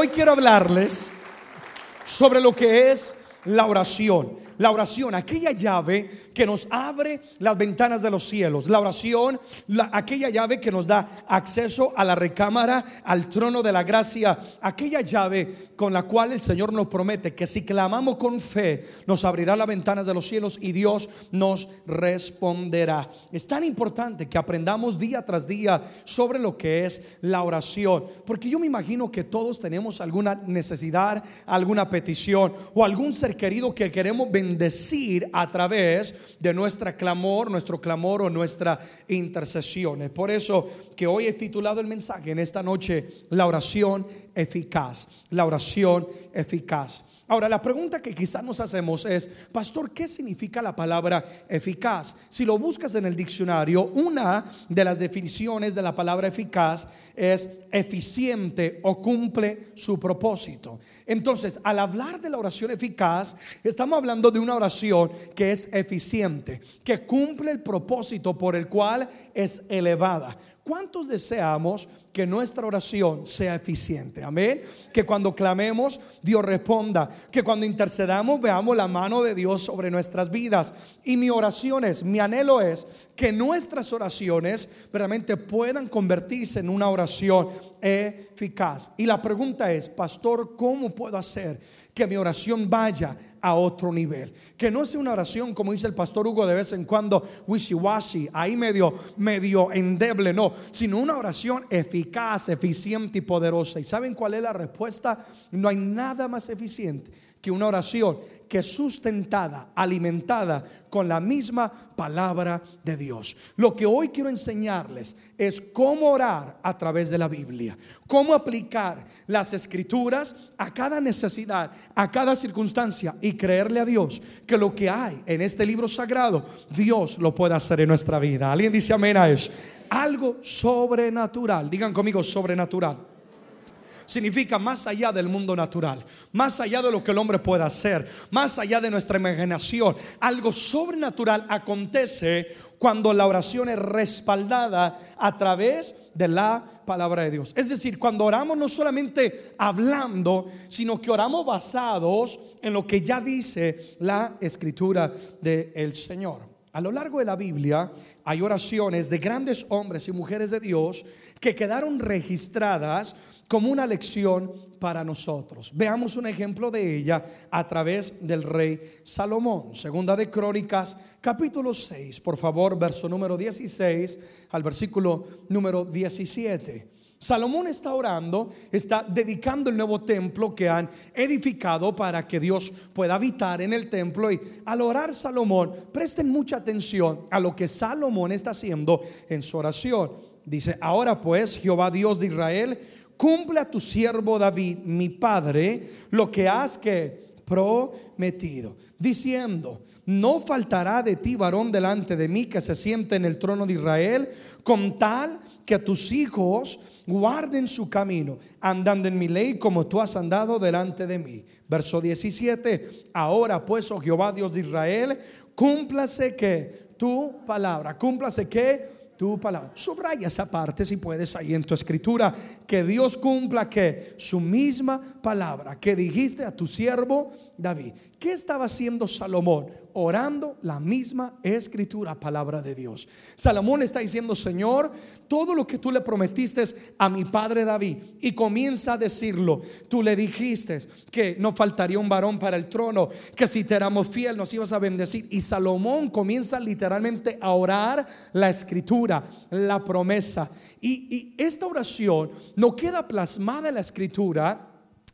hoy quiero hablarles sobre lo que es la oración la oración, aquella llave que nos abre las ventanas de los cielos. La oración, aquella llave que nos da acceso a la recámara, al trono de la gracia. Aquella llave con la cual el Señor nos promete que si clamamos con fe, nos abrirá las ventanas de los cielos y Dios nos responderá. Es tan importante que aprendamos día tras día sobre lo que es la oración. Porque yo me imagino que todos tenemos alguna necesidad, alguna petición o algún ser querido que queremos bendecir decir a través de nuestra clamor, nuestro clamor o nuestra intercesión. Es por eso que hoy he titulado el mensaje en esta noche, la oración eficaz, la oración eficaz. Ahora, la pregunta que quizás nos hacemos es, pastor, ¿qué significa la palabra eficaz? Si lo buscas en el diccionario, una de las definiciones de la palabra eficaz es eficiente o cumple su propósito. Entonces, al hablar de la oración eficaz, estamos hablando de una oración que es eficiente, que cumple el propósito por el cual es elevada. ¿Cuántos deseamos que nuestra oración sea eficiente? Amén. Que cuando clamemos, Dios responda. Que cuando intercedamos, veamos la mano de Dios sobre nuestras vidas. Y mi oración es, mi anhelo es que nuestras oraciones realmente puedan convertirse en una oración eficaz. Y la pregunta es, pastor, ¿cómo puedo hacer que mi oración vaya a otro nivel. Que no sea una oración, como dice el pastor Hugo de vez en cuando, wishy-washy, ahí medio, medio endeble, no, sino una oración eficaz, eficiente y poderosa. ¿Y saben cuál es la respuesta? No hay nada más eficiente que una oración que sustentada, alimentada con la misma palabra de Dios. Lo que hoy quiero enseñarles es cómo orar a través de la Biblia, cómo aplicar las escrituras a cada necesidad, a cada circunstancia y creerle a Dios que lo que hay en este libro sagrado, Dios lo puede hacer en nuestra vida. ¿Alguien dice amén a eso? Algo sobrenatural. Digan conmigo sobrenatural significa más allá del mundo natural, más allá de lo que el hombre pueda hacer, más allá de nuestra imaginación. Algo sobrenatural acontece cuando la oración es respaldada a través de la palabra de Dios. Es decir, cuando oramos no solamente hablando, sino que oramos basados en lo que ya dice la escritura del Señor. A lo largo de la Biblia hay oraciones de grandes hombres y mujeres de Dios que quedaron registradas como una lección para nosotros. Veamos un ejemplo de ella a través del rey Salomón. Segunda de Crónicas, capítulo 6, por favor, verso número 16 al versículo número 17. Salomón está orando, está dedicando el nuevo templo que han edificado para que Dios pueda habitar en el templo. Y al orar Salomón, presten mucha atención a lo que Salomón está haciendo en su oración. Dice, ahora pues, Jehová Dios de Israel, cumple a tu siervo David, mi padre, lo que has que prometido, diciendo, no faltará de ti varón delante de mí que se siente en el trono de Israel, con tal que tus hijos guarden su camino, andando en mi ley como tú has andado delante de mí. Verso 17, ahora pues, oh Jehová Dios de Israel, cúmplase que tu palabra, cúmplase que tu palabra. Subraya esa parte si puedes ahí en tu escritura. Que Dios cumpla que su misma palabra que dijiste a tu siervo David. ¿Qué estaba haciendo Salomón? Orando la misma escritura, palabra de Dios. Salomón está diciendo, Señor, todo lo que tú le prometiste a mi padre David, y comienza a decirlo, tú le dijiste que no faltaría un varón para el trono, que si te éramos fiel nos ibas a bendecir. Y Salomón comienza literalmente a orar la escritura, la promesa. Y, y esta oración no queda plasmada en la escritura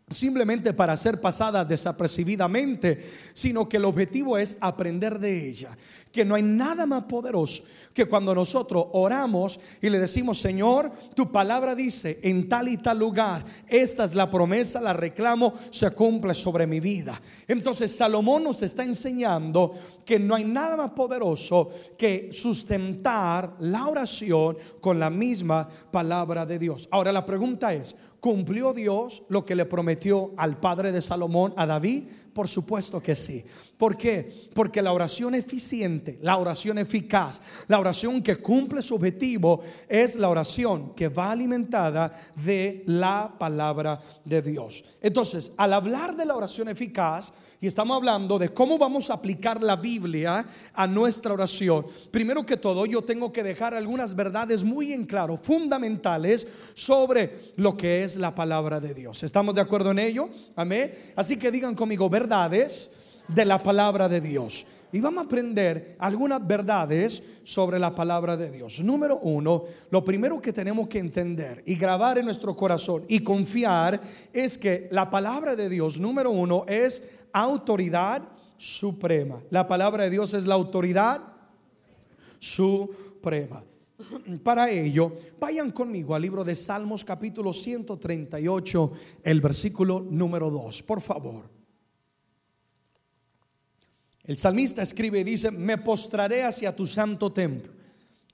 simplemente para ser pasada desapercibidamente, sino que el objetivo es aprender de ella. Que no hay nada más poderoso que cuando nosotros oramos y le decimos, Señor, tu palabra dice en tal y tal lugar, esta es la promesa, la reclamo, se cumple sobre mi vida. Entonces Salomón nos está enseñando que no hay nada más poderoso que sustentar la oración con la misma palabra de Dios. Ahora la pregunta es, ¿Cumplió Dios lo que le prometió al padre de Salomón, a David? Por supuesto que sí. ¿Por qué? Porque la oración eficiente, la oración eficaz, la oración que cumple su objetivo es la oración que va alimentada de la palabra de Dios. Entonces, al hablar de la oración eficaz, y estamos hablando de cómo vamos a aplicar la Biblia a nuestra oración, primero que todo yo tengo que dejar algunas verdades muy en claro, fundamentales sobre lo que es la palabra de Dios. ¿Estamos de acuerdo en ello? Amén. Así que digan conmigo verdades de la palabra de Dios. Y vamos a aprender algunas verdades sobre la palabra de Dios. Número uno, lo primero que tenemos que entender y grabar en nuestro corazón y confiar es que la palabra de Dios, número uno, es autoridad suprema. La palabra de Dios es la autoridad suprema. Para ello, vayan conmigo al libro de Salmos capítulo 138, el versículo número 2, por favor. El salmista escribe y dice, me postraré hacia tu santo templo,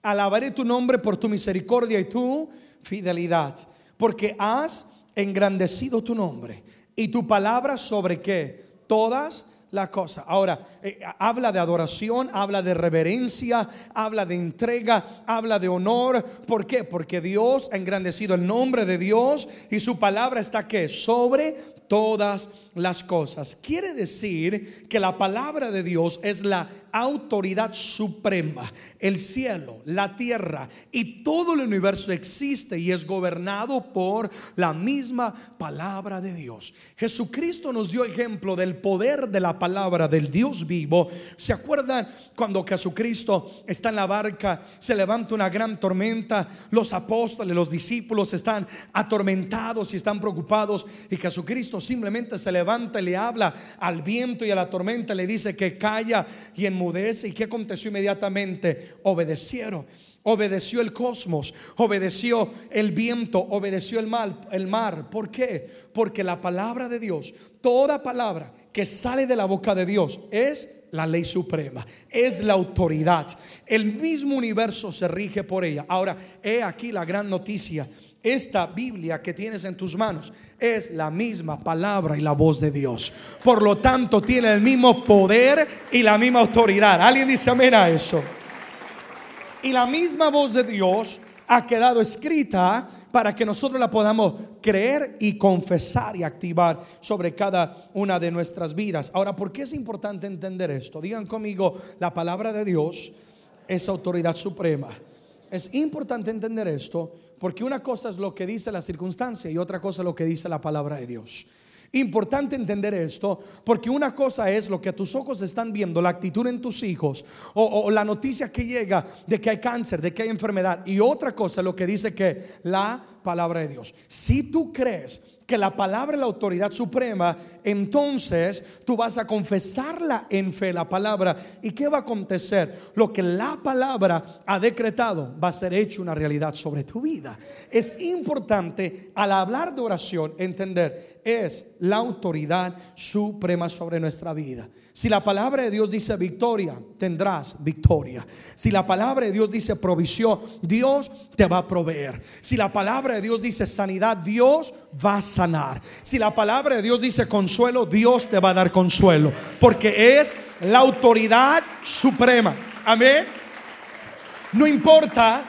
alabaré tu nombre por tu misericordia y tu fidelidad, porque has engrandecido tu nombre y tu palabra sobre qué? Todas las cosas. Ahora, eh, habla de adoración, habla de reverencia, habla de entrega, habla de honor. ¿Por qué? Porque Dios ha engrandecido el nombre de Dios y su palabra está que sobre todas las cosas. Quiere decir que la palabra de Dios es la autoridad suprema. El cielo, la tierra y todo el universo existe y es gobernado por la misma palabra de Dios. Jesucristo nos dio ejemplo del poder de la palabra del Dios vivo. ¿Se acuerdan cuando Jesucristo está en la barca, se levanta una gran tormenta, los apóstoles, los discípulos están atormentados y están preocupados y Jesucristo simplemente se levanta y le habla al viento y a la tormenta, le dice que calla y ¿Y qué aconteció inmediatamente? Obedecieron. Obedeció el cosmos, obedeció el viento, obedeció el mal, el mar. ¿Por qué? Porque la palabra de Dios, toda palabra que sale de la boca de Dios es la ley suprema, es la autoridad. El mismo universo se rige por ella. Ahora, he aquí la gran noticia esta Biblia que tienes en tus manos es la misma palabra y la voz de Dios. Por lo tanto, tiene el mismo poder y la misma autoridad. ¿Alguien dice amén a eso? Y la misma voz de Dios ha quedado escrita para que nosotros la podamos creer y confesar y activar sobre cada una de nuestras vidas. Ahora, ¿por qué es importante entender esto? Digan conmigo, la palabra de Dios es autoridad suprema. Es importante entender esto porque una cosa es lo que dice la circunstancia y otra cosa es lo que dice la palabra de Dios. Importante entender esto, porque una cosa es lo que tus ojos están viendo, la actitud en tus hijos, o, la noticia que llega de que hay cáncer, de que hay enfermedad, y otra cosa es lo que dice que la palabra de Dios. Si tú crees que la palabra es la autoridad suprema, entonces tú vas a confesarla en fe, la palabra. ¿Y qué va a acontecer? Lo que la palabra ha decretado va a ser hecho una realidad sobre tu vida. Es importante al hablar de oración entender, es la autoridad suprema sobre nuestra vida. Si la palabra de Dios dice victoria, tendrás victoria. Si la palabra de Dios dice provisión, Dios te va a proveer. Si la palabra de Dios dice sanidad, Dios va a sanar. Si la palabra de Dios dice consuelo, Dios te va a dar consuelo. Porque es la autoridad suprema. Amén. No importa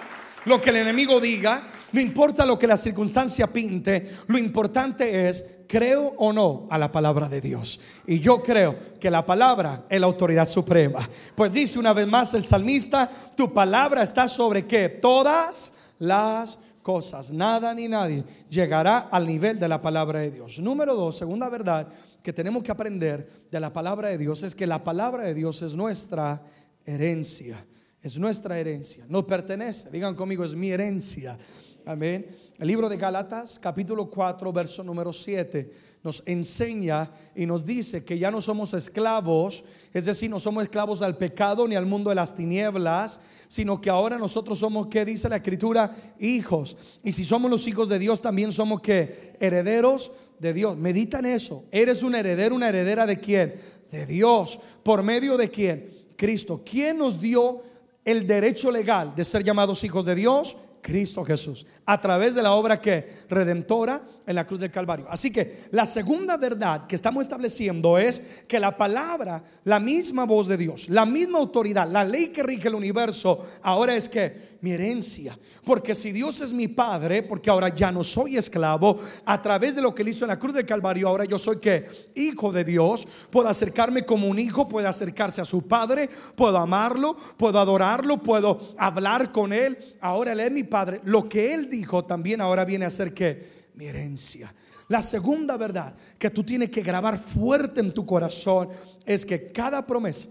lo que el enemigo diga, no importa lo que la circunstancia pinte, lo importante es creo o no a la palabra de Dios. Y yo creo que la palabra es la autoridad suprema. Pues dice una vez más el salmista, tu palabra está sobre qué? Todas las cosas. Nada ni nadie llegará al nivel de la palabra de Dios. Número dos, segunda verdad que tenemos que aprender de la palabra de Dios es que la palabra de Dios es nuestra herencia. Es nuestra herencia. Nos pertenece. Digan conmigo, es mi herencia. Amén. El libro de Galatas, capítulo 4, verso número 7, nos enseña y nos dice que ya no somos esclavos, es decir, no somos esclavos al pecado ni al mundo de las tinieblas, sino que ahora nosotros somos, ¿qué dice la escritura? Hijos. Y si somos los hijos de Dios, también somos que herederos de Dios. Medita en eso. Eres un heredero, una heredera de quién? De Dios. ¿Por medio de quién? Cristo. ¿Quién nos dio el derecho legal de ser llamados hijos de Dios? Cristo Jesús, a través de la obra que redentora en la cruz del Calvario. Así que la segunda verdad que estamos estableciendo es que la palabra, la misma voz de Dios, la misma autoridad, la ley que rige el universo, ahora es que mi herencia, porque si Dios es mi padre, porque ahora ya no soy esclavo, a través de lo que él hizo en la cruz del Calvario, ahora yo soy que hijo de Dios, puedo acercarme como un hijo, puedo acercarse a su padre, puedo amarlo, puedo adorarlo, puedo hablar con él. Ahora él es mi padre. Lo que él dijo también ahora viene a ser que mi herencia. La segunda verdad que tú tienes que grabar fuerte en tu corazón es que cada promesa,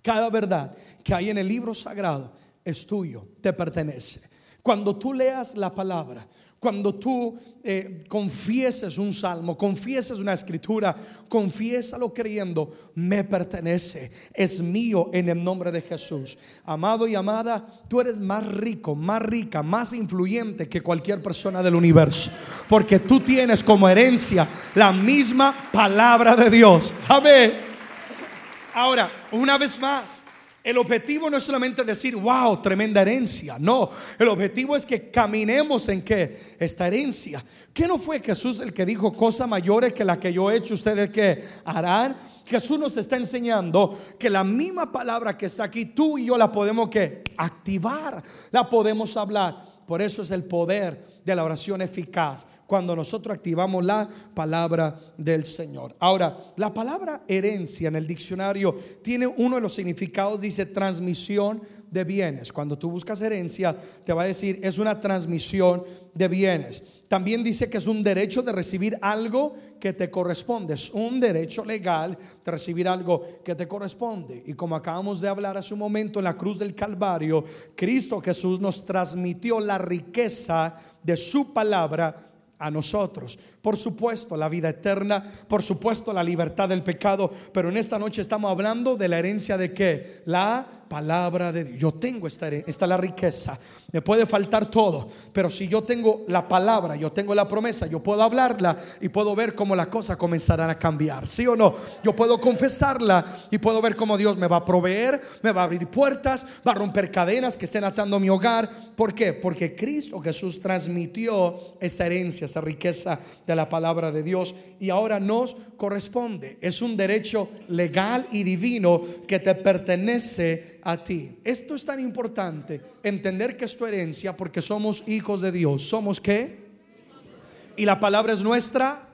cada verdad que hay en el libro sagrado es tuyo, te pertenece. Cuando tú leas la palabra, cuando tú eh, confieses un salmo, confieses una escritura, confiésalo creyendo, me pertenece, es mío en el nombre de Jesús. Amado y amada, tú eres más rico, más rica, más influyente que cualquier persona del universo, porque tú tienes como herencia la misma palabra de Dios. Amén. Ahora, una vez más, el objetivo no es solamente decir, wow, tremenda herencia. No, el objetivo es que caminemos en que esta herencia. ¿Qué no fue Jesús el que dijo cosas mayores que las que yo he hecho, ustedes que harán? Jesús nos está enseñando que la misma palabra que está aquí, tú y yo la podemos que activar, la podemos hablar. Por eso es el poder de la oración eficaz, cuando nosotros activamos la palabra del Señor. Ahora, la palabra herencia en el diccionario tiene uno de los significados, dice transmisión de bienes. Cuando tú buscas herencia, te va a decir es una transmisión de bienes. También dice que es un derecho de recibir algo que te corresponde. Es un derecho legal de recibir algo que te corresponde. Y como acabamos de hablar hace un momento en la cruz del Calvario, Cristo Jesús nos transmitió la riqueza de su palabra a nosotros. Por supuesto, la vida eterna, por supuesto, la libertad del pecado, pero en esta noche estamos hablando de la herencia de que la palabra de Dios. Yo tengo esta, esta la riqueza. Me puede faltar todo, pero si yo tengo la palabra, yo tengo la promesa, yo puedo hablarla y puedo ver cómo las cosas comenzarán a cambiar. ¿Sí o no? Yo puedo confesarla y puedo ver cómo Dios me va a proveer, me va a abrir puertas, va a romper cadenas que estén atando mi hogar. ¿Por qué? Porque Cristo Jesús transmitió esa herencia, esa riqueza de la palabra de Dios y ahora nos corresponde. Es un derecho legal y divino que te pertenece a ti. Esto es tan importante, entender que es tu herencia porque somos hijos de Dios. ¿Somos qué? Y la palabra es nuestra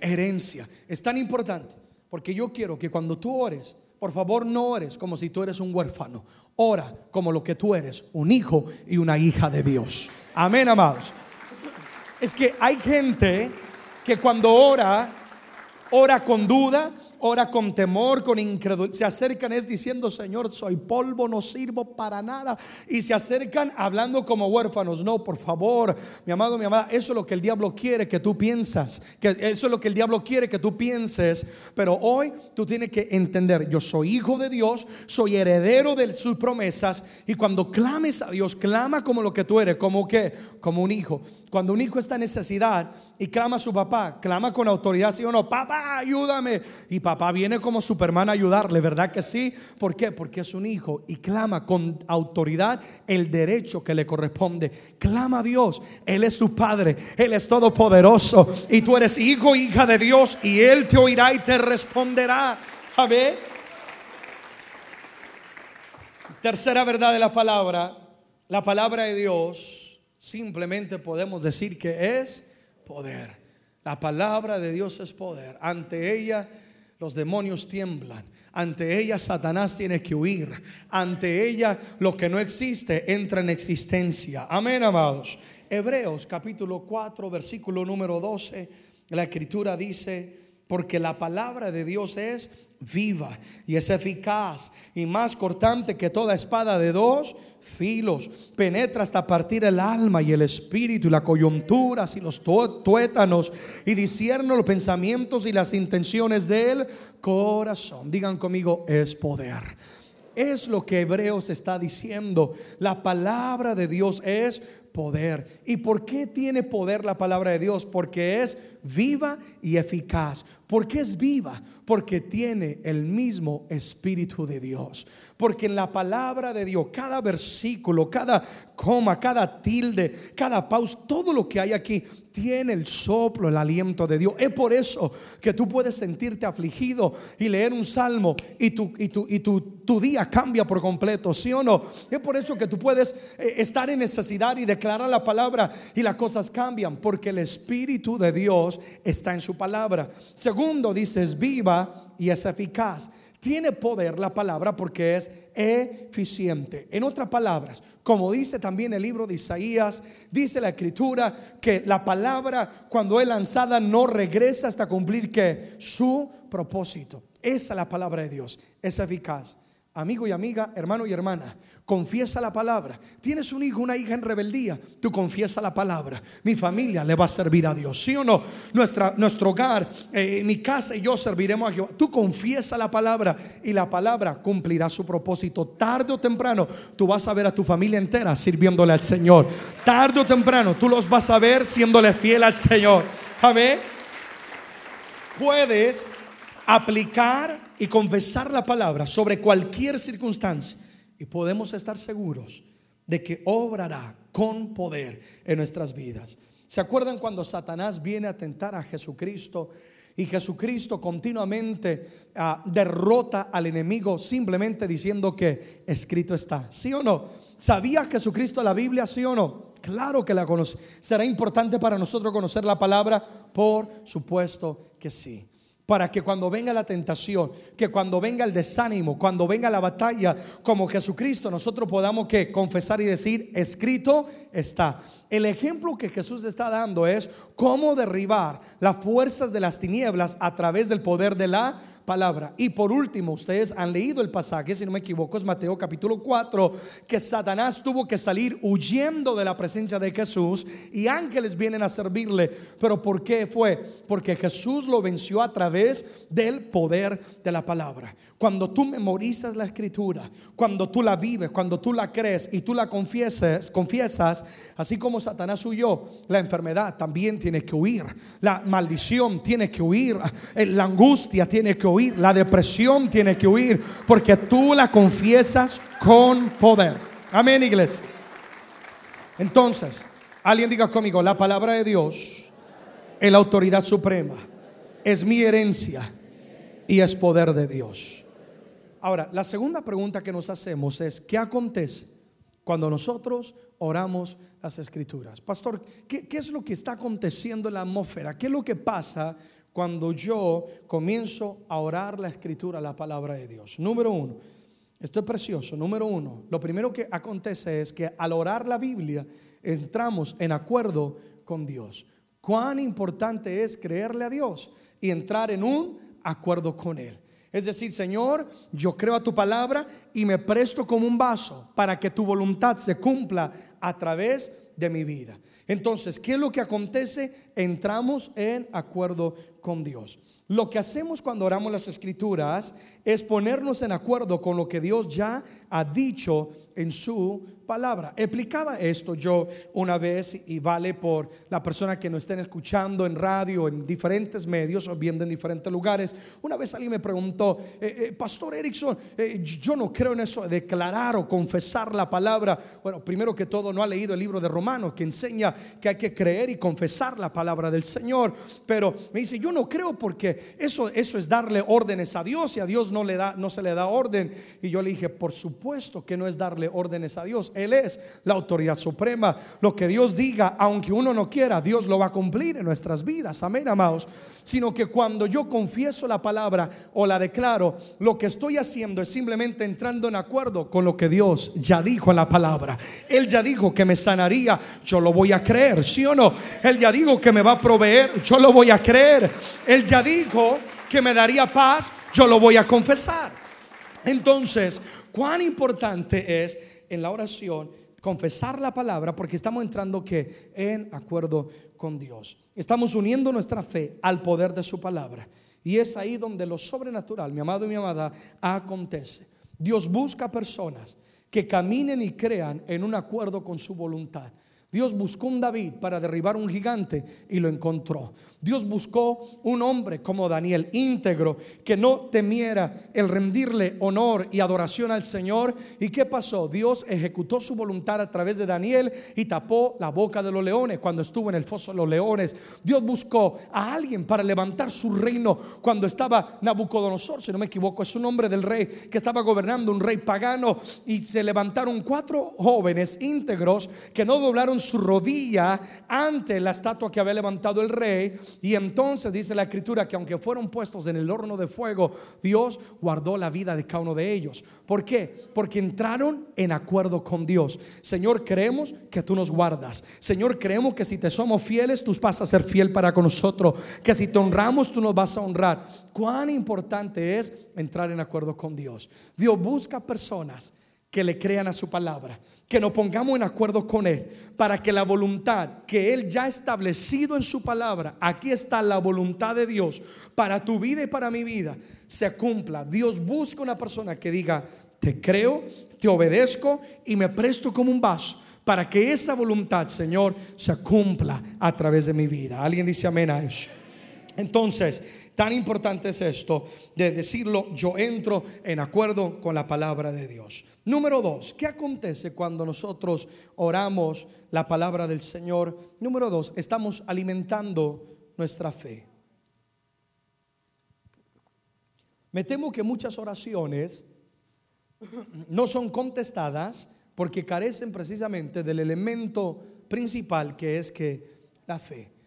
herencia. Es tan importante porque yo quiero que cuando tú ores, por favor no ores como si tú eres un huérfano. Ora como lo que tú eres, un hijo y una hija de Dios. Amén, amados. Es que hay gente que cuando ora, ora con duda, ora con temor, con incredulidad. Se acercan es diciendo, Señor, soy polvo, no sirvo para nada. Y se acercan hablando como huérfanos. No, por favor, mi amado, mi amada, eso es lo que el diablo quiere que tú piensas. Que eso es lo que el diablo quiere que tú pienses. Pero hoy tú tienes que entender, yo soy hijo de Dios, soy heredero de sus promesas. Y cuando clames a Dios, clama como lo que tú eres, como que, como un hijo. Cuando un hijo está en necesidad y clama a su papá, clama con autoridad, sí o no, papá, ayúdame. Y papá viene como Superman a ayudarle, ¿verdad que sí? ¿Por qué? Porque es un hijo y clama con autoridad el derecho que le corresponde. Clama a Dios, Él es tu Padre, Él es todopoderoso y tú eres hijo, hija de Dios y Él te oirá y te responderá. A ver. Tercera verdad de la palabra, la palabra de Dios simplemente podemos decir que es poder. La palabra de Dios es poder. Ante ella los demonios tiemblan. Ante ella Satanás tiene que huir. Ante ella lo que no existe entra en existencia. Amén, amados. Hebreos capítulo 4, versículo número 12. La escritura dice, porque la palabra de Dios es viva y es eficaz y más cortante que toda espada de dos filos. Penetra hasta partir el alma y el espíritu y la coyunturas y los tuétanos y discierne los pensamientos y las intenciones del corazón. Digan conmigo, es poder. Es lo que Hebreos está diciendo. La palabra de Dios es poder. ¿Y por qué tiene poder la palabra de Dios? Porque es viva y eficaz. ¿Por qué es viva? Porque tiene el mismo Espíritu de Dios. Porque en la palabra de Dios, cada versículo, cada coma, cada tilde, cada pausa, todo lo que hay aquí tiene el soplo, el aliento de Dios. Es por eso que tú puedes sentirte afligido y leer un salmo y tu, y tu, y tu, tu día cambia por completo, ¿sí o no? Es por eso que tú puedes eh, estar en necesidad y declarar la palabra y las cosas cambian, porque el Espíritu de Dios está en su palabra. Segundo, dice, es viva y es eficaz. Tiene poder la palabra porque es eficiente. En otras palabras, como dice también el libro de Isaías, dice la escritura que la palabra cuando es lanzada no regresa hasta cumplir que su propósito. Esa es la palabra de Dios, es eficaz amigo y amiga, hermano y hermana, confiesa la palabra. Tienes un hijo, una hija en rebeldía, tú confiesa la palabra. Mi familia le va a servir a Dios, ¿sí o no? Nuestra, nuestro hogar, eh, mi casa y yo serviremos a Jehová. Tú confiesa la palabra y la palabra cumplirá su propósito. Tarde o temprano, tú vas a ver a tu familia entera sirviéndole al Señor. Tarde o temprano, tú los vas a ver siéndole fiel al Señor. Amén. Puedes aplicar y confesar la palabra sobre cualquier circunstancia y podemos estar seguros de que obrará con poder en nuestras vidas. ¿Se acuerdan cuando Satanás viene a tentar a Jesucristo y Jesucristo continuamente ah, derrota al enemigo simplemente diciendo que escrito está? ¿Sí o no? ¿Sabía Jesucristo la Biblia? ¿Sí o no? Claro que la conoce. ¿Será importante para nosotros conocer la palabra? Por supuesto que sí para que cuando venga la tentación, que cuando venga el desánimo, cuando venga la batalla, como Jesucristo, nosotros podamos que confesar y decir, escrito está. El ejemplo que Jesús está dando es cómo derribar las fuerzas de las tinieblas a través del poder de la palabra. Y por último, ustedes han leído el pasaje, si no me equivoco, es Mateo capítulo 4, que Satanás tuvo que salir huyendo de la presencia de Jesús y ángeles vienen a servirle. Pero ¿por qué fue? Porque Jesús lo venció a través del poder de la palabra. Cuando tú memorizas la escritura, cuando tú la vives, cuando tú la crees y tú la confiesas, confiesas, así como Satanás huyó, la enfermedad también tiene que huir, la maldición tiene que huir, eh, la angustia tiene que huir, la depresión tiene que huir, porque tú la confiesas con poder. Amén, iglesia. Entonces, alguien diga conmigo, la palabra de Dios es la autoridad suprema, es mi herencia y es poder de Dios. Ahora, la segunda pregunta que nos hacemos es, ¿qué acontece cuando nosotros oramos las escrituras? Pastor, ¿qué, es lo que está aconteciendo en la atmósfera? ¿Qué es lo que pasa cuando yo comienzo a orar la escritura, la palabra de Dios? Número uno, esto es precioso. Número uno, lo primero que acontece es que al orar la Biblia entramos en acuerdo con Dios. Cuán importante es creerle a Dios y entrar en un acuerdo con Él. Es decir, Señor, yo creo a tu palabra y me presto como un vaso para que tu voluntad se cumpla a través de mi vida. Entonces, ¿qué es lo que acontece? Entramos en acuerdo con Dios. Lo que hacemos cuando oramos las escrituras es ponernos en acuerdo con lo que Dios ya ha dicho en su palabra. Explicaba esto yo una vez y vale por la persona que nos estén escuchando en radio, en diferentes medios o viendo en diferentes lugares. Una vez alguien me preguntó, eh, eh, Pastor Erickson, eh, yo no creo en eso de declarar o confesar la palabra. Bueno, primero que todo no ha leído el libro de Romanos que enseña que hay que creer y confesar la palabra del Señor. Pero me dice, yo no creo porque eso, eso es darle órdenes a Dios y a Dios no, le da, no se le da orden. Y yo le dije, por supuesto que no es darle órdenes a Dios. Él es la autoridad suprema. Lo que Dios diga, aunque uno no quiera, Dios lo va a cumplir en nuestras vidas. Amén, amados. Sino que cuando yo confieso la palabra o la declaro, lo que estoy haciendo es simplemente entrando en acuerdo con lo que Dios ya dijo en la palabra. Él ya dijo que me sanaría, yo lo voy a creer, ¿sí o no? Él ya dijo que me va a proveer, yo lo voy a creer. Él ya dijo que me daría paz, yo lo voy a confesar. Entonces, cuán importante es en la oración confesar la palabra porque estamos entrando que en acuerdo con Dios. Estamos uniendo nuestra fe al poder de su palabra. Y es ahí donde lo sobrenatural, mi amado y mi amada, acontece. Dios busca personas que caminen y crean en un acuerdo con su voluntad. Dios buscó un David para derribar un gigante y lo encontró. Dios buscó un hombre como Daniel, íntegro, que no temiera el rendirle honor y adoración al Señor. ¿Y qué pasó? Dios ejecutó su voluntad a través de Daniel y tapó la boca de los leones cuando estuvo en el foso de los leones. Dios buscó a alguien para levantar su reino cuando estaba Nabucodonosor, si no me equivoco, es un nombre del rey que estaba gobernando, un rey pagano, y se levantaron cuatro jóvenes íntegros que no doblaron su rodilla ante la estatua que había levantado el rey y entonces dice la escritura que aunque fueron puestos en el horno de fuego, Dios guardó la vida de cada uno de ellos. ¿Por qué? Porque entraron en acuerdo con Dios. Señor, creemos que tú nos guardas. Señor, creemos que si te somos fieles, tú vas a ser fiel para con nosotros. Que si te honramos, tú nos vas a honrar. Cuán importante es entrar en acuerdo con Dios. Dios busca personas que le crean a su palabra que nos pongamos en acuerdo con Él para que la voluntad que Él ya ha establecido en su palabra, aquí está la voluntad de Dios para tu vida y para mi vida, se cumpla. Dios busca una persona que diga, te creo, te obedezco y me presto como un vaso para que esa voluntad, Señor, se cumpla a través de mi vida. ¿Alguien dice amén a eso? Entonces, tan importante es esto de decirlo, yo entro en acuerdo con la palabra de Dios. Número dos, ¿qué acontece cuando nosotros oramos la palabra del Señor? Número dos, estamos alimentando nuestra fe. Me temo que muchas oraciones no son contestadas porque carecen precisamente del elemento principal que es que la fe.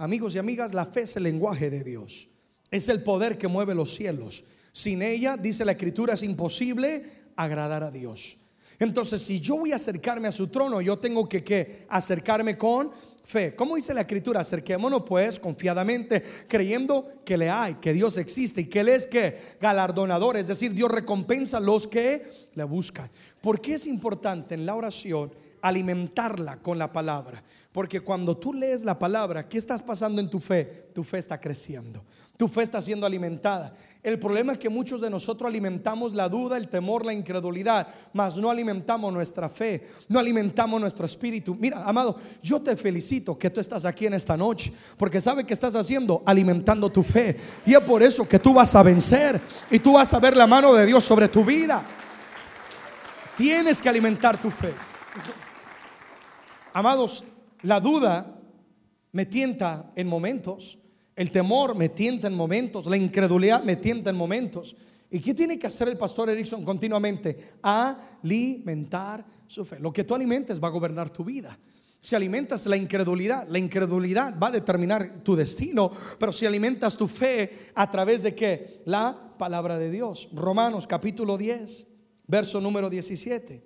Amigos y amigas, la fe es el lenguaje de Dios. Es el poder que mueve los cielos. Sin ella, dice la escritura, es imposible agradar a Dios. Entonces, si yo voy a acercarme a su trono, yo tengo que acercarme con fe. ¿Cómo dice la escritura? Acerquémonos pues confiadamente, creyendo que le hay, que Dios existe y que Él es que galardonador, es decir, Dios recompensa a los que le buscan. ¿Por qué es importante en la oración alimentarla con la palabra? Porque cuando tú lees la palabra, ¿qué estás pasando en tu fe? Tu fe está creciendo. Tu fe está siendo alimentada. El problema es que muchos de nosotros alimentamos la duda, el temor, la incredulidad, mas no alimentamos nuestra fe, no alimentamos nuestro espíritu. Mira, amado, yo te felicito que tú estás aquí en esta noche, porque sabe que estás haciendo alimentando tu fe. Y es por eso que tú vas a vencer y tú vas a ver la mano de Dios sobre tu vida. Tienes que alimentar tu fe. Amados, la duda me tienta en momentos el temor me tienta en momentos, la incredulidad me tienta en momentos. ¿Y qué tiene que hacer el pastor Erickson continuamente? Alimentar su fe. Lo que tú alimentes va a gobernar tu vida. Si alimentas la incredulidad, la incredulidad va a determinar tu destino, pero si alimentas tu fe a través de qué? La palabra de Dios. Romanos capítulo 10, verso número 17.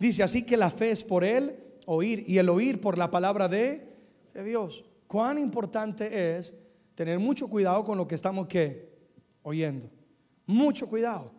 Dice así que la fe es por él oír y el oír por la palabra de, Dios. Cuán importante es tener mucho cuidado con lo que estamos que oyendo. Mucho cuidado.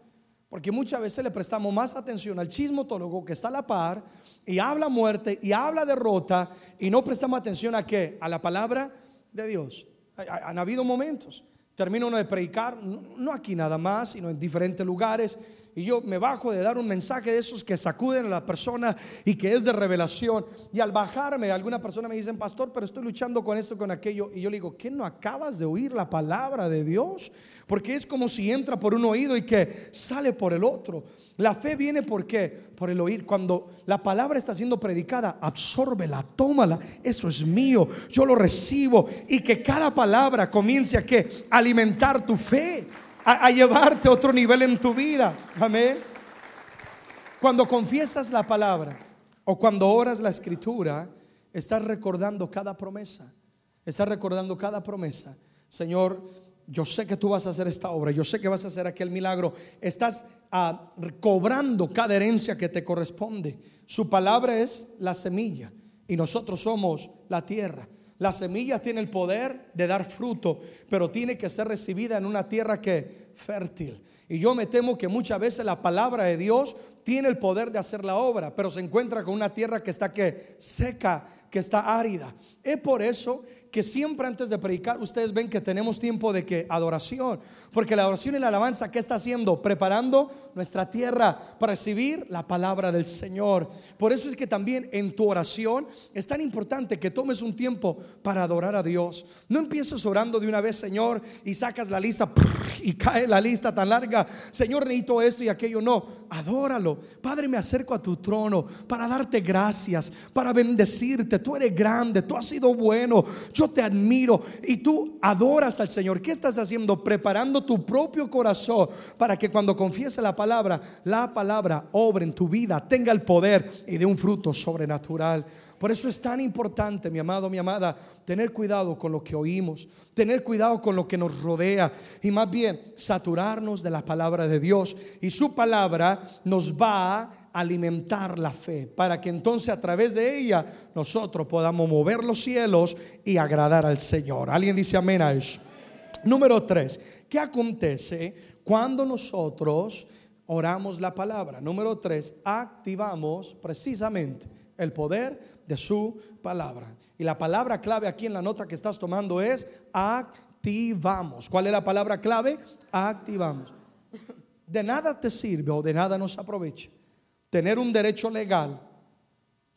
Porque muchas veces le prestamos más atención al chismotólogo que está a la par y habla muerte y habla derrota y no prestamos atención a qué? A la palabra de Dios. Han habido momentos. Termino uno de predicar, no aquí nada más, sino en diferentes lugares y yo me bajo de dar un mensaje de esos que sacuden a la persona y que es de revelación. Y al bajarme, alguna persona me dice, pastor, pero estoy luchando con esto, con aquello. Y yo le digo, ¿qué no acabas de oír la palabra de Dios? Porque es como si entra por un oído y que sale por el otro. La fe viene por qué? Por el oír. Cuando la palabra está siendo predicada, absórbela, tómala. Eso es mío. Yo lo recibo. Y que cada palabra comience a que alimentar tu fe a, llevarte a otro nivel en tu vida. Amén. Cuando confiesas la palabra o cuando oras la escritura, estás recordando cada promesa. Estás recordando cada promesa. Señor, yo sé que tú vas a hacer esta obra, yo sé que vas a hacer aquel milagro. Estás ah, cobrando cada herencia que te corresponde. Su palabra es la semilla y nosotros somos la tierra. La semilla tiene el poder de dar fruto, pero tiene que ser recibida en una tierra que fértil. Y yo me temo que muchas veces la palabra de Dios tiene el poder de hacer la obra, pero se encuentra con una tierra que está que seca, que está árida. Es por eso que siempre antes de predicar ustedes ven que tenemos tiempo de que adoración, porque la adoración y la alabanza ¿qué está haciendo? Preparando nuestra tierra para recibir la palabra del Señor. Por eso es que también en tu oración es tan importante que tomes un tiempo para adorar a Dios. No empieces orando de una vez, Señor, y sacas la lista y cae la lista tan larga. Señor, necesito esto y aquello. No, adóralo. Padre, me acerco a tu trono para darte gracias, para bendecirte. Tú eres grande, tú has sido bueno, yo te admiro y tú adoras al Señor. ¿Qué estás haciendo? Preparando tu propio corazón para que cuando confiese la palabra, la palabra obre en tu vida, tenga el poder y dé un fruto sobrenatural. Por eso es tan importante, mi amado, mi amada, tener cuidado con lo que oímos, tener cuidado con lo que nos rodea y más bien saturarnos de la palabra de Dios. Y su palabra nos va alimentar la fe para que entonces a través de ella nosotros podamos mover los cielos y agradar al Señor. ¿Alguien dice amén a eso? Número tres, ¿qué acontece cuando nosotros oramos la palabra? Número tres, activamos precisamente el poder de su palabra. Y la palabra clave aquí en la nota que estás tomando es activamos. ¿Cuál es la palabra clave? Activamos. De nada te sirve o de nada nos aprovecha tener un derecho legal,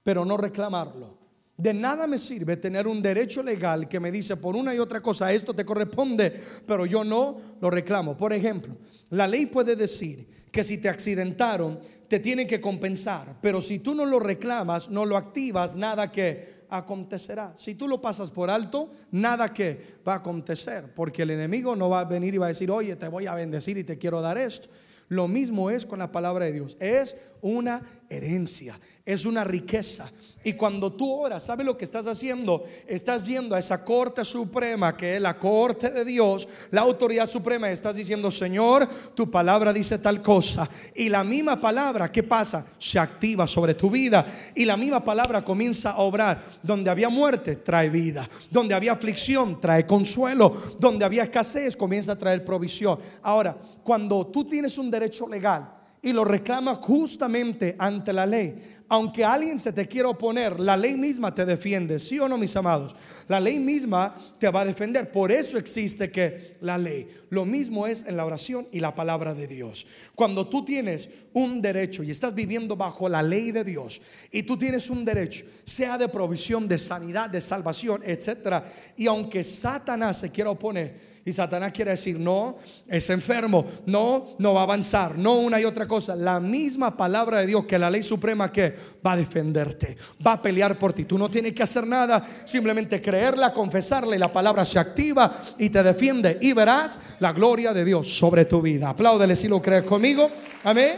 pero no reclamarlo. De nada me sirve tener un derecho legal que me dice por una y otra cosa, esto te corresponde, pero yo no lo reclamo. Por ejemplo, la ley puede decir que si te accidentaron, te tienen que compensar. Pero si tú no lo reclamas, no lo activas, nada que acontecerá. Si tú lo pasas por alto, nada que va a acontecer. Porque el enemigo no va a venir y va a decir, oye, te voy a bendecir y te quiero dar esto. Lo mismo es con la palabra de Dios. Es una herencia, es una riqueza. Y cuando tú oras, ¿sabes lo que estás haciendo? Estás yendo a esa corte suprema que es la corte de Dios, la autoridad suprema. estás diciendo, Señor, tu palabra dice tal cosa. Y la misma palabra, ¿qué pasa? Se activa sobre tu vida. Y la misma palabra comienza a obrar. Donde había muerte, trae vida. Donde había aflicción, trae consuelo. Donde había escasez, comienza a traer provisión. Ahora, cuando tú tienes un derecho legal y lo reclamas justamente ante la ley, aunque alguien se te quiera oponer, la ley misma te defiende, ¿sí o no, mis amados? La ley misma te va a defender. Por eso existe que la ley. Lo mismo es en la oración y la palabra de Dios. Cuando tú tienes un derecho y estás viviendo bajo la ley de Dios y tú tienes un derecho, sea de provisión, de sanidad, de salvación, etcétera, y aunque Satanás se quiera oponer, y Satanás quiere decir, no, es enfermo, no, no va a avanzar, no una y otra cosa. La misma palabra de Dios que la ley suprema que va a defenderte, va a pelear por ti. Tú no tienes que hacer nada, simplemente creerla, confesarla y la palabra se activa y te defiende y verás la gloria de Dios sobre tu vida. Apláudele si lo crees conmigo. Amén.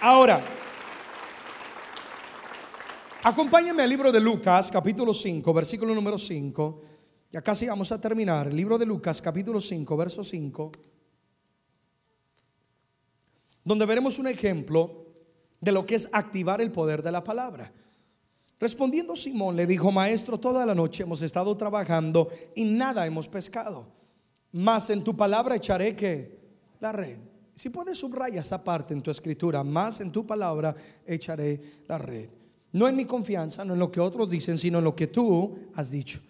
Ahora, acompáñame al libro de Lucas, capítulo 5, versículo número 5. Ya casi vamos a terminar. El libro de Lucas, capítulo 5, verso 5, donde veremos un ejemplo de lo que es activar el poder de la palabra. Respondiendo Simón le dijo, maestro, toda la noche hemos estado trabajando y nada hemos pescado. Más en tu palabra echaré que la red. Si puedes subrayar esa parte en tu escritura, más en tu palabra echaré la red. No en mi confianza, no en lo que otros dicen, sino en lo que tú has dicho.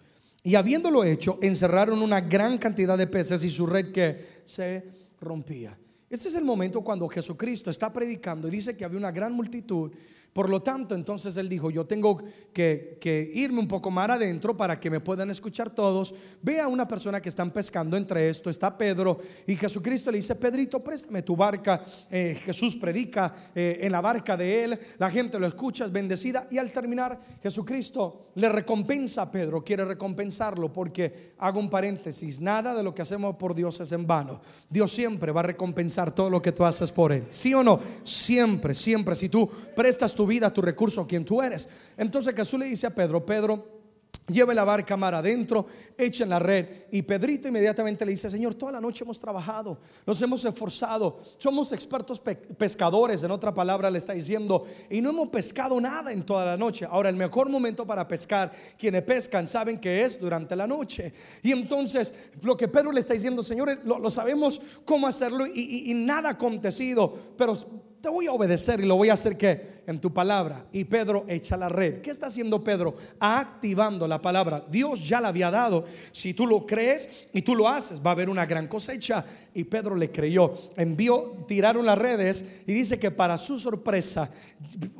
Y habiéndolo hecho, encerraron una gran cantidad de peces y su red que se rompía. Este es el momento cuando Jesucristo está predicando y dice que había una gran multitud por lo tanto, entonces él dijo, yo tengo que, irme un poco más adentro para que me puedan escuchar todos. Ve a una persona que están pescando entre esto, está Pedro, y Jesucristo le dice, Pedrito, préstame tu barca. Eh, Jesús predica eh, en la barca de él, la gente lo escucha, es bendecida, y al terminar, Jesucristo le recompensa a Pedro, quiere recompensarlo, porque hago un paréntesis, nada de lo que hacemos por Dios es en vano. Dios siempre va a recompensar todo lo que tú haces por él. ¿Sí o no? Siempre, siempre. Si tú prestas tu vida, tu recurso, quien tú eres. Entonces Jesús le dice a Pedro, Pedro, Lleve la barca mar adentro, echen la red. Y Pedrito inmediatamente le dice, Señor, toda la noche hemos trabajado, nos hemos esforzado, somos expertos pescadores, en otra palabra le está diciendo, y no hemos pescado nada en toda la noche. Ahora, el mejor momento para pescar, quienes pescan saben que es durante la noche. Y entonces, lo que Pedro le está diciendo, Señor, lo, sabemos cómo hacerlo y, y nada ha acontecido, pero te voy a obedecer y lo voy a hacer que en tu palabra. Y Pedro echa la red. ¿Qué está haciendo Pedro? Activando la palabra. Dios ya la había dado. Si tú lo crees y tú lo haces, va a haber una gran cosecha. Y Pedro le creyó. Envió, tiraron las redes y dice que para su sorpresa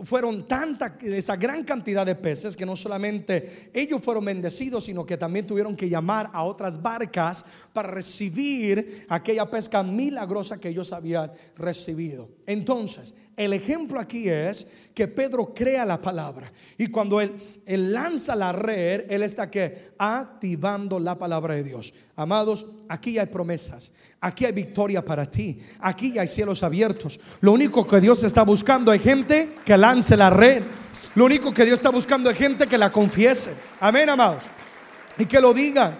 fueron tanta, esa gran cantidad de peces que no solamente ellos fueron bendecidos, sino que también tuvieron que llamar a otras barcas para recibir aquella pesca milagrosa que ellos habían recibido. Entonces, el ejemplo aquí es que Pedro crea la palabra y cuando él, lanza la red, él está que activando la palabra de Dios. Amados, aquí hay promesas, aquí hay victoria para ti, aquí hay cielos abiertos. Lo único que Dios está buscando es gente que lance la red. Lo único que Dios está buscando es gente que la confiese. Amén, amados. Y que lo diga,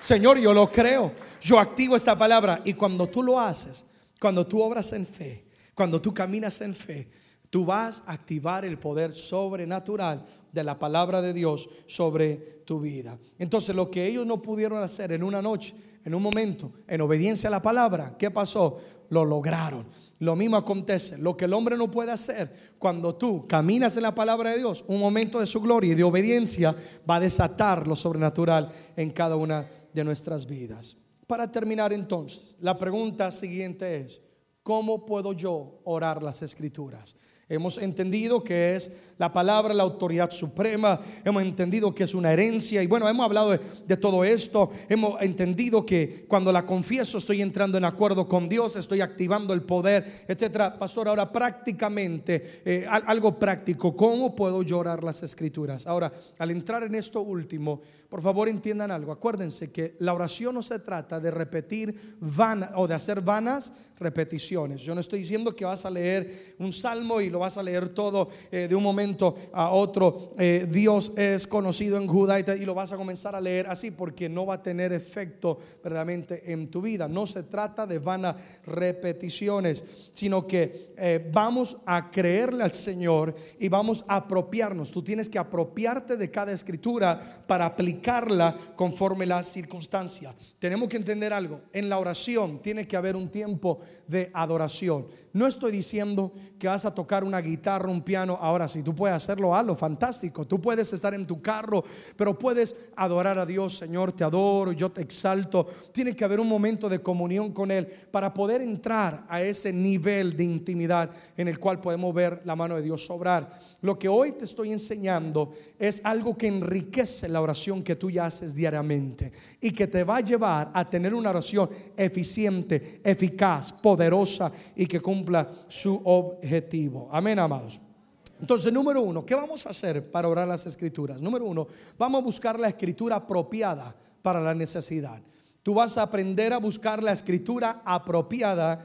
Señor, yo lo creo. Yo activo esta palabra y cuando tú lo haces, cuando tú obras en fe, cuando tú caminas en fe, tú vas a activar el poder sobrenatural de la palabra de Dios sobre tu vida. Entonces, lo que ellos no pudieron hacer en una noche, en un momento, en obediencia a la palabra, ¿qué pasó? Lo lograron. Lo mismo acontece. Lo que el hombre no puede hacer cuando tú caminas en la palabra de Dios, un momento de su gloria y de obediencia va a desatar lo sobrenatural en cada una de nuestras vidas. Para terminar entonces, la pregunta siguiente es, ¿Cómo puedo yo orar las escrituras? Hemos entendido que es la palabra, la autoridad suprema. Hemos entendido que es una herencia. Y bueno, hemos hablado de, todo esto. Hemos entendido que cuando la confieso estoy entrando en acuerdo con Dios, estoy activando el poder, etcétera. Pastor, ahora prácticamente, eh, algo práctico, ¿cómo puedo llorar las escrituras? Ahora, al entrar en esto último, por favor entiendan algo. Acuérdense que la oración no se trata de repetir van, o de hacer vanas repeticiones. Yo no estoy diciendo que vas a leer un salmo y lo vas a leer todo eh, de un momento a otro. Eh, Dios es conocido en Judá y, lo vas a comenzar a leer así porque no va a tener efecto verdaderamente en tu vida. No se trata de vanas repeticiones, sino que eh, vamos a creerle al Señor y vamos a apropiarnos. Tú tienes que apropiarte de cada escritura para aplicar conforme la circunstancia. Tenemos que entender algo. En la oración tiene que haber un tiempo de adoración. No estoy diciendo que vas a tocar una guitarra, un piano. Ahora, si tú puedes hacerlo, hazlo, fantástico. Tú puedes estar en tu carro, pero puedes adorar a Dios, Señor, te adoro, yo te exalto. Tiene que haber un momento de comunión con Él para poder entrar a ese nivel de intimidad en el cual podemos ver la mano de Dios obrar. Lo que hoy te estoy enseñando es algo que enriquece la oración que tú ya haces diariamente y que te va a llevar a tener una oración eficiente, eficaz, poderosa y que cumpla su objetivo. Amén, amados. Entonces, número uno, ¿qué vamos a hacer para orar las escrituras? Número uno, vamos a buscar la escritura apropiada para la necesidad. Tú vas a aprender a buscar la escritura apropiada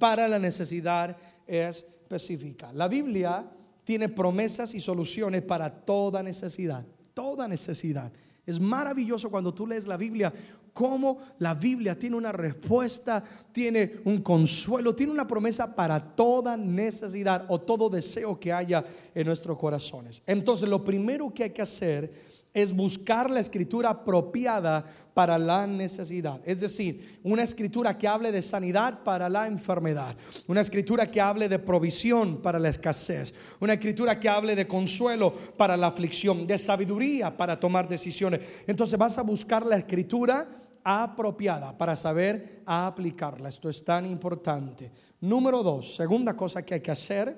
para la necesidad específica. La Biblia tiene promesas y soluciones para toda necesidad, toda necesidad. Es maravilloso cuando tú lees la Biblia, cómo la Biblia tiene una respuesta, tiene un consuelo, tiene una promesa para toda necesidad o todo deseo que haya en nuestros corazones. Entonces, lo primero que hay que hacer es buscar la escritura apropiada para la necesidad. Es decir, una escritura que hable de sanidad para la enfermedad, una escritura que hable de provisión para la escasez, una escritura que hable de consuelo para la aflicción, de sabiduría para tomar decisiones. Entonces vas a buscar la escritura apropiada para saber aplicarla. Esto es tan importante. Número dos, segunda cosa que hay que hacer,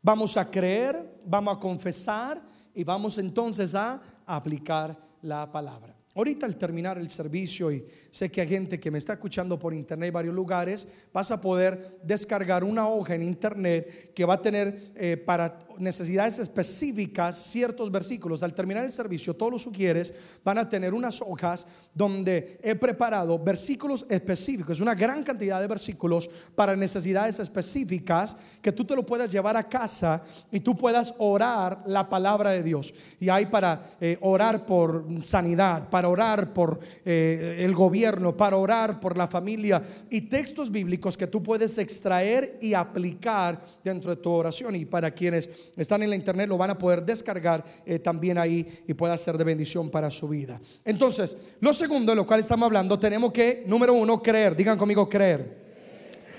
vamos a creer, vamos a confesar y vamos entonces a aplicar la palabra. Ahorita al terminar el servicio y sé que hay gente que me está escuchando por internet en varios lugares, vas a poder descargar una hoja en internet que va a tener eh, para necesidades específicas ciertos versículos. Al terminar el servicio, todos los sugieres van a tener unas hojas donde he preparado versículos específicos, una gran cantidad de versículos para necesidades específicas que tú te lo puedas llevar a casa y tú puedas orar la palabra de Dios. Y hay para eh, orar por sanidad, para orar por eh, el gobierno, para orar por la familia y textos bíblicos que tú puedes extraer y aplicar dentro de tu oración. Y para quienes están en la internet, lo van a poder descargar eh, también ahí y pueda ser de bendición para su vida. Entonces, lo segundo de lo cual estamos hablando, tenemos que, número uno, creer. Digan conmigo, creer.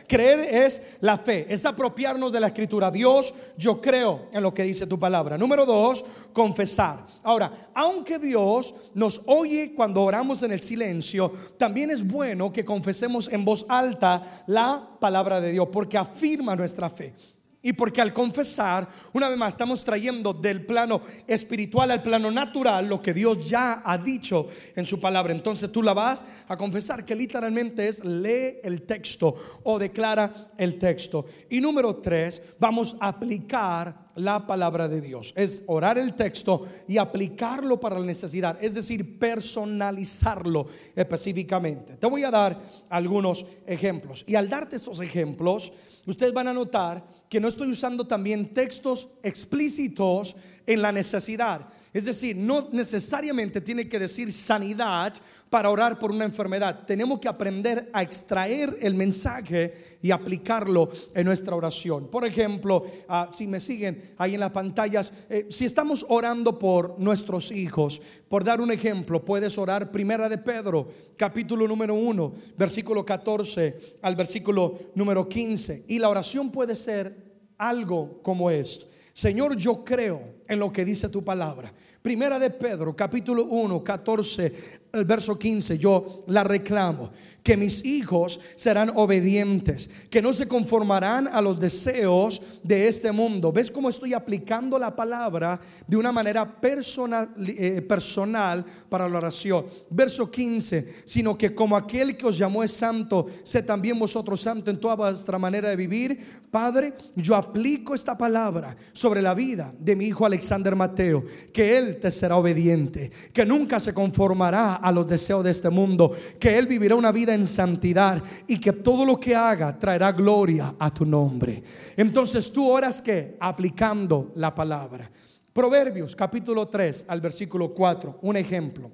Creer es la fe, es apropiarnos de la escritura. Dios, yo creo en lo que dice tu palabra. Número dos, confesar. Ahora, aunque Dios nos oye cuando oramos en el silencio, también es bueno que confesemos en voz alta la palabra de Dios, porque afirma nuestra fe. Y porque al confesar, una vez más, estamos trayendo del plano espiritual al plano natural lo que Dios ya ha dicho en su palabra. Entonces tú la vas a confesar, que literalmente es lee el texto o declara el texto. Y número tres, vamos a aplicar la palabra de Dios. Es orar el texto y aplicarlo para la necesidad, es decir, personalizarlo específicamente. Te voy a dar algunos ejemplos. Y al darte estos ejemplos, ustedes van a notar que no estoy usando también textos explícitos en la necesidad. Es decir, no necesariamente tiene que decir sanidad para orar por una enfermedad. Tenemos que aprender a extraer el mensaje y aplicarlo en nuestra oración. Por ejemplo, ah, si me siguen ahí en las pantallas, eh, si estamos orando por nuestros hijos, por dar un ejemplo, puedes orar primera de Pedro, capítulo número 1, versículo 14 al versículo número 15. Y la oración puede ser algo como esto. Señor, yo creo en lo que dice tu palabra. Primera de Pedro, capítulo 1, 14, el verso 15, yo la reclamo que mis hijos serán obedientes, que no se conformarán a los deseos de este mundo. ¿Ves cómo estoy aplicando la palabra de una manera personal, eh, personal para la oración? Verso 15, sino que como aquel que os llamó es santo, sé también vosotros santo en toda vuestra manera de vivir. Padre, yo aplico esta palabra sobre la vida de mi hijo Alexander Mateo, que él te será obediente, que nunca se conformará a los deseos de este mundo, que él vivirá una vida en santidad y que todo lo que haga traerá gloria a tu nombre. Entonces tú oras que aplicando la palabra. Proverbios capítulo 3 al versículo 4, un ejemplo.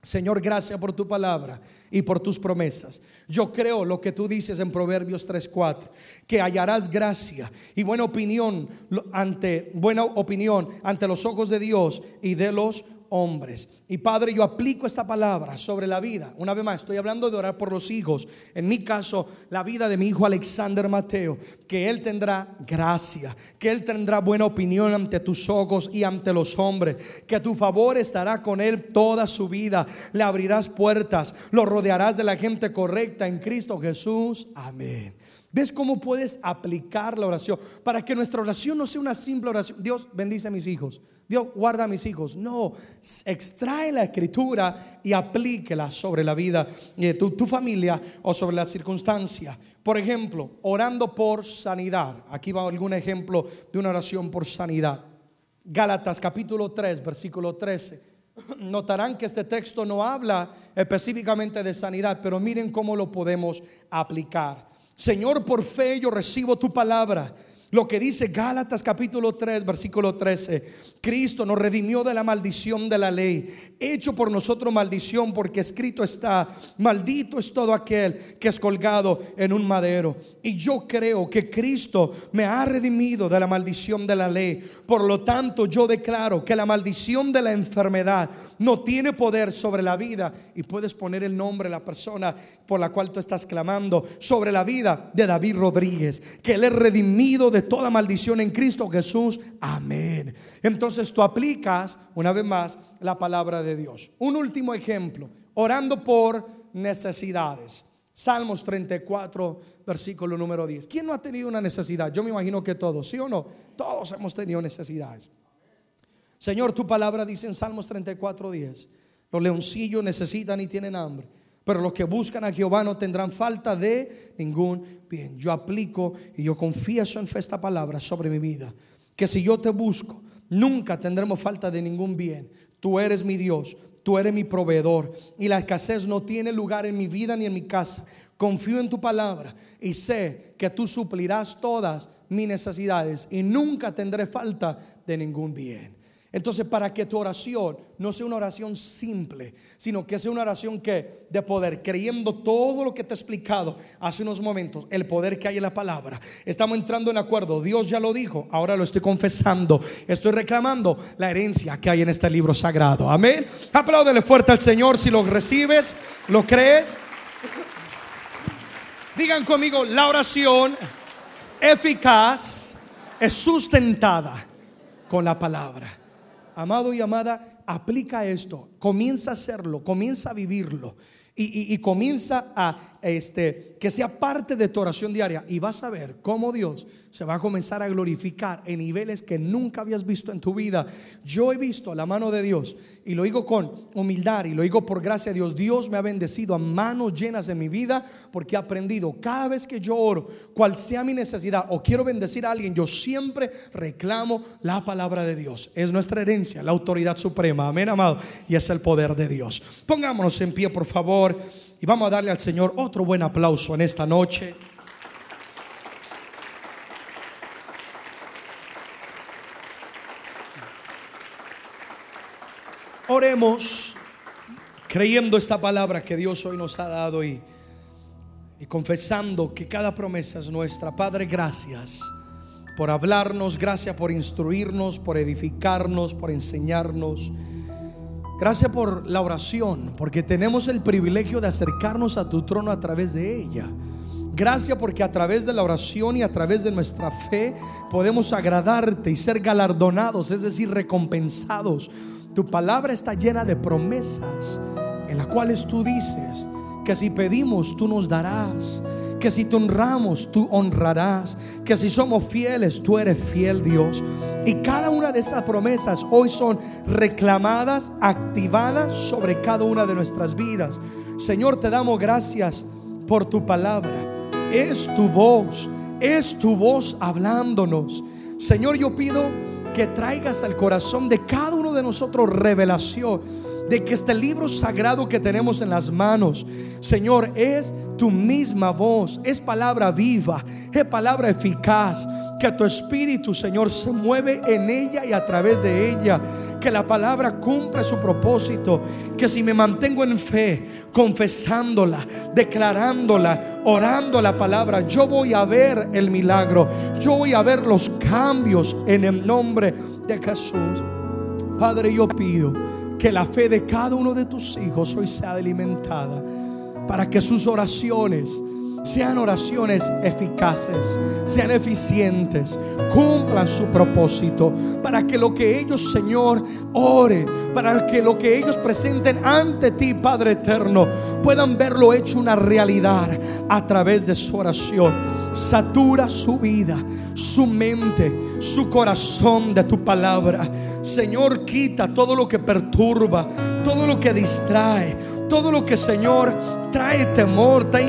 Señor, gracias por tu palabra y por tus promesas. Yo creo lo que tú dices en Proverbios 3:4, que hallarás gracia y buena opinión ante buena opinión ante los ojos de Dios y de los hombres. Y Padre, yo aplico esta palabra sobre la vida. Una vez más, estoy hablando de orar por los hijos. En mi caso, la vida de mi hijo Alexander Mateo. Que él tendrá gracia. Que él tendrá buena opinión ante tus ojos y ante los hombres. Que tu favor estará con él toda su vida. Le abrirás puertas. Lo rodearás de la gente correcta en Cristo Jesús. Amén. ¿Ves cómo puedes aplicar la oración? Para que nuestra oración no sea una simple oración. Dios bendice a mis hijos. Dios guarda a mis hijos. No, extrae la escritura y aplíquela sobre la vida de tu, tu familia o sobre la circunstancia. Por ejemplo, orando por sanidad. Aquí va algún ejemplo de una oración por sanidad. Gálatas capítulo 3, versículo 13. Notarán que este texto no habla específicamente de sanidad, pero miren cómo lo podemos aplicar. Señor, por fe yo recibo tu palabra lo que dice Gálatas capítulo 3, versículo 13. Cristo nos redimió de la maldición de la ley, hecho por nosotros maldición, porque escrito está, maldito es todo aquel que es colgado en un madero. Y yo creo que Cristo me ha redimido de la maldición de la ley. Por lo tanto, yo declaro que la maldición de la enfermedad no tiene poder sobre la vida. Y puedes poner el nombre de la persona por la cual tú estás clamando, sobre la vida de David Rodríguez, que él es redimido de toda maldición en Cristo Jesús. Amén. Entonces tú aplicas una vez más la palabra de Dios. Un último ejemplo, orando por necesidades. Salmos 34, versículo número 10. ¿Quién no ha tenido una necesidad? Yo me imagino que todos, ¿sí o no? Todos hemos tenido necesidades. Señor, tu palabra dice en Salmos 34, 10. Los leoncillos necesitan y tienen hambre pero los que buscan a Jehová no tendrán falta de ningún bien. Yo aplico y yo confieso en esta palabra sobre mi vida. Que si yo te busco, nunca tendremos falta de ningún bien. Tú eres mi Dios, tú eres mi proveedor. Y la escasez no tiene lugar en mi vida ni en mi casa. Confío en tu palabra y sé que tú suplirás todas mis necesidades y nunca tendré falta de ningún bien. Entonces, para que tu oración no sea una oración simple, sino que sea una oración que de poder, creyendo todo lo que te he explicado hace unos momentos, el poder que hay en la palabra. Estamos entrando en acuerdo, Dios ya lo dijo, ahora lo estoy confesando, estoy reclamando la herencia que hay en este libro sagrado. Amén. Apláudele fuerte al Señor si lo recibes, lo crees. Digan conmigo, la oración eficaz es sustentada con la palabra. Amado y amada, aplica esto, comienza a hacerlo, comienza a vivirlo. Y, comienza a este, que sea parte de tu oración diaria. Y vas a ver cómo Dios se va a comenzar a glorificar en niveles que nunca habías visto en tu vida. Yo he visto la mano de Dios y lo digo con humildad y lo digo por gracia de Dios. Dios me ha bendecido a manos llenas en mi vida porque he aprendido cada vez que yo oro, cual sea mi necesidad o quiero bendecir a alguien, yo siempre reclamo la palabra de Dios. Es nuestra herencia, la autoridad suprema. Amén, amado. Y es el poder de Dios. Pongámonos en pie, por favor, y vamos a darle al Señor otro buen aplauso en esta noche. Oremos creyendo esta palabra que Dios hoy nos ha dado y, y confesando que cada promesa es nuestra. Padre, gracias por hablarnos, gracias por instruirnos, por edificarnos, por enseñarnos. Gracias por la oración, porque tenemos el privilegio de acercarnos a tu trono a través de ella. Gracias porque a través de la oración y a través de nuestra fe podemos agradarte y ser galardonados, es decir, recompensados tu palabra está llena de promesas en las cuales tú dices que si pedimos, tú nos darás. Que si te honramos, tú honrarás. Que si somos fieles, tú eres fiel Dios. Y cada una de esas promesas hoy son reclamadas, activadas sobre cada una de nuestras vidas. Señor, te damos gracias por tu palabra. Es tu voz, es tu voz hablándonos. Señor, yo pido que traigas al corazón de cada uno de nosotros revelación de que este libro sagrado que tenemos en las manos, Señor, es tu misma voz, es palabra viva, es palabra eficaz que tu espíritu, Señor, se mueve en ella y a través de ella. Que la palabra cumple su propósito. Que si me mantengo en fe, confesándola, declarándola, orando la palabra, yo voy a ver el milagro. Yo voy a ver los cambios en el nombre de Jesús. Padre, yo pido que la fe de cada uno de tus hijos hoy sea alimentada para que sus oraciones sean oraciones eficaces, sean eficientes, cumplan su propósito, para que lo que ellos, Señor, oren, para que lo que ellos presenten ante ti, Padre eterno, puedan verlo hecho una realidad a través de su oración. Satura su vida, su mente, su corazón de tu palabra. Señor, quita todo lo que perturba, todo lo que distrae, todo lo que, Señor, trae temor, trae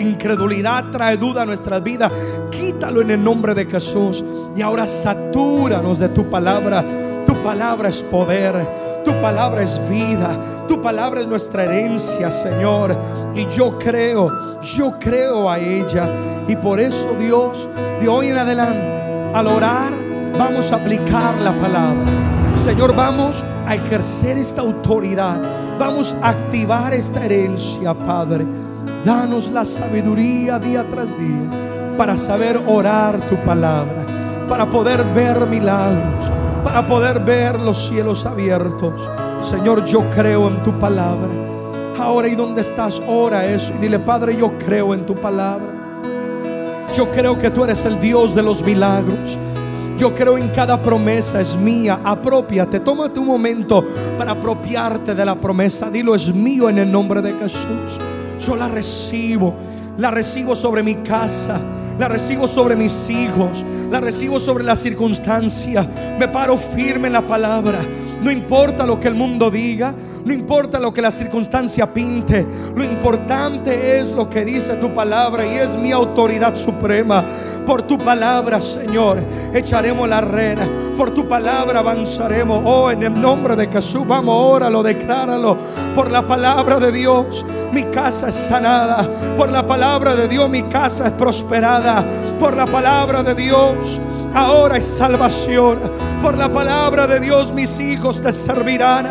incredulidad, trae duda a nuestras vidas. Quítalo en el nombre de Jesús. Y ahora satúranos de tu palabra. Tu palabra es poder. Tu palabra es vida. Tu palabra es nuestra herencia, Señor. Y yo creo, yo creo a ella. Y por eso, Dios, de hoy en adelante, al orar, vamos a aplicar la palabra. Señor, vamos a ejercer esta autoridad. Vamos a activar esta herencia, Padre. Danos la sabiduría día tras día para saber orar tu palabra, para poder ver milagros, para poder ver los cielos abiertos. Señor, yo creo en tu palabra. Ahora y donde estás, ora eso y dile, Padre, yo creo en tu palabra. Yo creo que tú eres el Dios de los milagros. Yo creo en cada promesa, es mía. Apropiate, tómate un momento para apropiarte de la promesa. Dilo, es mío en el nombre de Jesús. Yo la recibo, la recibo sobre mi casa. La recibo sobre mis hijos, la recibo sobre la circunstancia. Me paro firme en la palabra. No importa lo que el mundo diga, no importa lo que la circunstancia pinte, lo importante es lo que dice tu palabra y es mi autoridad suprema. Por tu palabra, Señor, echaremos la red. Por tu palabra avanzaremos. Oh, en el nombre de Jesús, vamos, óralo, decláralo. Por la palabra de Dios, mi casa es sanada. Por la palabra de Dios, mi casa es prosperada. Por la palabra de Dios ahora es salvación. Por la palabra de Dios mis hijos te servirán.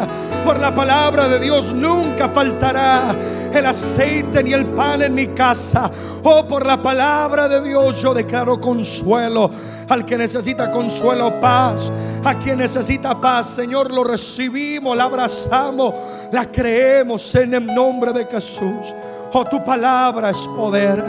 Por la palabra de Dios nunca faltará el aceite ni el pan en mi casa. Oh, por la palabra de Dios yo declaro consuelo. Al que necesita consuelo, paz. A quien necesita paz, Señor, lo recibimos, la abrazamos, la creemos en el nombre de Jesús. Oh, tu palabra es poder.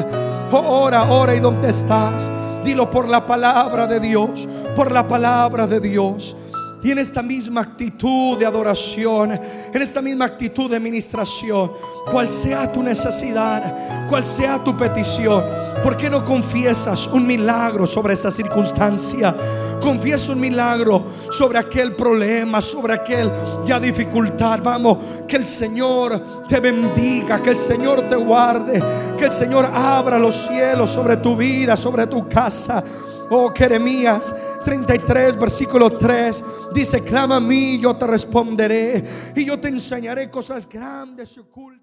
Oh, ora, ora y donde estás. Dilo por la palabra de Dios, por la palabra de Dios. Y en esta misma actitud de adoración, en esta misma actitud de ministración, cual sea tu necesidad, cual sea tu petición, ¿por qué no confiesas un milagro sobre esa circunstancia? Confiesa un milagro sobre aquel problema, sobre aquel ya dificultad. Vamos, que el Señor te bendiga, que el Señor te guarde, que el Señor abra los cielos sobre tu vida, sobre tu casa. Oh, Jeremías 33, versículo 3, dice, clama a mí, yo te responderé y yo te enseñaré cosas grandes y ocultas.